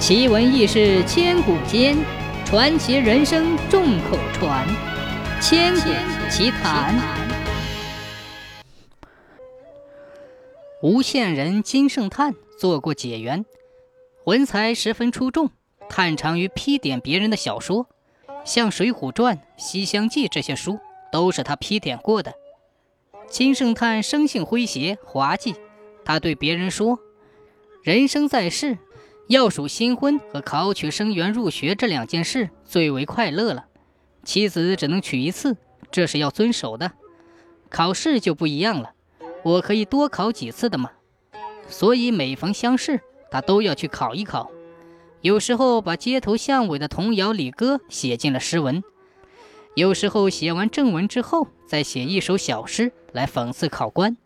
奇闻异事千古间，传奇人生众口传。千古奇谈。吴县人金圣叹做过解元，文才十分出众，探长于批点别人的小说，像《水浒传》《西厢记》这些书都是他批点过的。金圣叹生性诙谐滑稽，他对别人说：“人生在世。”要数新婚和考取生源入学这两件事最为快乐了。妻子只能娶一次，这是要遵守的。考试就不一样了，我可以多考几次的嘛。所以每逢乡试，他都要去考一考。有时候把街头巷尾的童谣礼歌写进了诗文，有时候写完正文之后，再写一首小诗来讽刺考官。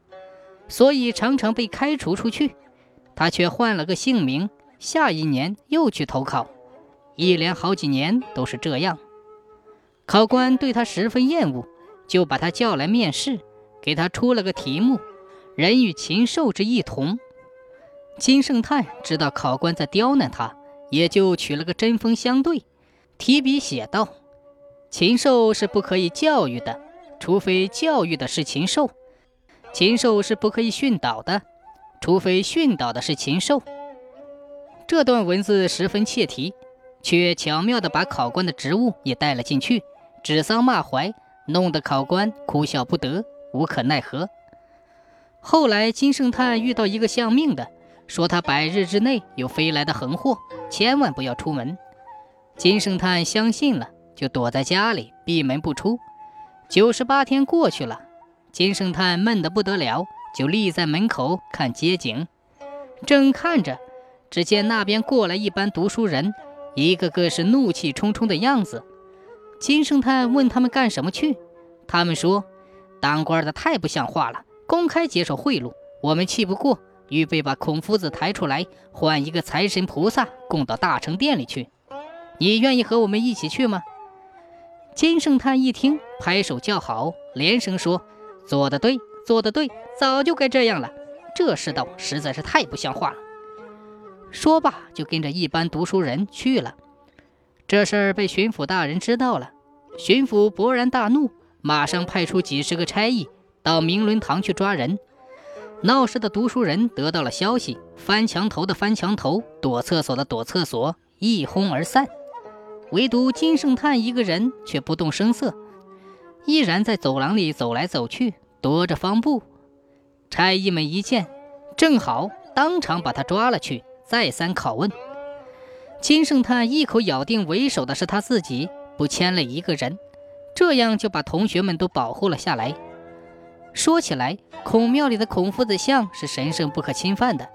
所以常常被开除出去。他却换了个姓名。下一年又去投考，一连好几年都是这样。考官对他十分厌恶，就把他叫来面试，给他出了个题目：“人与禽兽之异同。”金圣叹知道考官在刁难他，也就取了个针锋相对，提笔写道：“禽兽是不可以教育的，除非教育的是禽兽；禽兽是不可以训导的，除非训导的是禽兽。”这段文字十分切题，却巧妙地把考官的职务也带了进去，指桑骂槐，弄得考官哭笑不得，无可奈何。后来金圣叹遇到一个相命的，说他百日之内有飞来的横祸，千万不要出门。金圣叹相信了，就躲在家里闭门不出。九十八天过去了，金圣叹闷得不得了，就立在门口看街景，正看着。只见那边过来一班读书人，一个个是怒气冲冲的样子。金圣叹问他们干什么去，他们说：“当官的太不像话了，公开接受贿赂，我们气不过，预备把孔夫子抬出来，换一个财神菩萨供到大成殿里去。你愿意和我们一起去吗？”金圣叹一听，拍手叫好，连声说：“做得对，做得对，早就该这样了。这世道实在是太不像话了。”说罢，就跟着一班读书人去了。这事儿被巡抚大人知道了，巡抚勃然大怒，马上派出几十个差役到明伦堂去抓人。闹事的读书人得到了消息，翻墙头的翻墙头，躲厕所的躲厕所，一哄而散。唯独金圣叹一个人却不动声色，依然在走廊里走来走去，踱着方步。差役们一见，正好当场把他抓了去。再三拷问，金圣叹一口咬定为首的是他自己，不牵累一个人，这样就把同学们都保护了下来。说起来，孔庙里的孔夫子像是神圣不可侵犯的，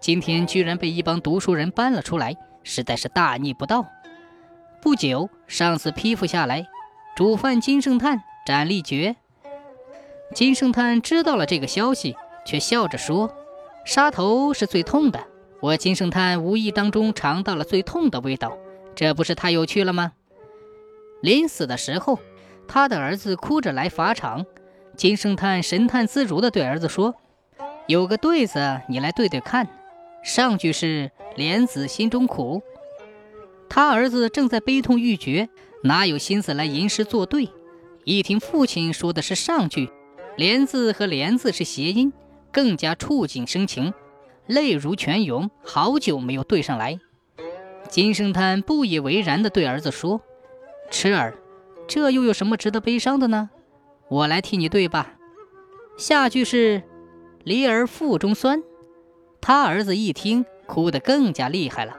今天居然被一帮读书人搬了出来，实在是大逆不道。不久，上司批复下来，主犯金圣叹斩立决。金圣叹知道了这个消息，却笑着说：“杀头是最痛的。”我金圣叹无意当中尝到了最痛的味道，这不是太有趣了吗？临死的时候，他的儿子哭着来法场，金圣叹神态自如地对儿子说：“有个对子，你来对对看。上句是‘莲子心中苦’，他儿子正在悲痛欲绝，哪有心思来吟诗作对？一听父亲说的是上句，‘莲’字和‘莲’字是谐音，更加触景生情。”泪如泉涌，好久没有对上来。金圣叹不以为然地对儿子说：“痴儿，这又有什么值得悲伤的呢？我来替你对吧。下句是‘离儿腹中酸’，他儿子一听，哭得更加厉害了。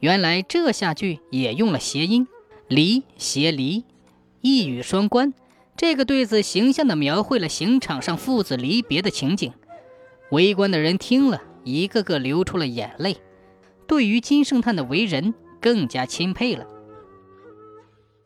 原来这下句也用了谐音，‘离’谐‘离’，一语双关。这个对子形象地描绘了刑场上父子离别的情景。围观的人听了。”一个个流出了眼泪，对于金圣叹的为人更加钦佩了。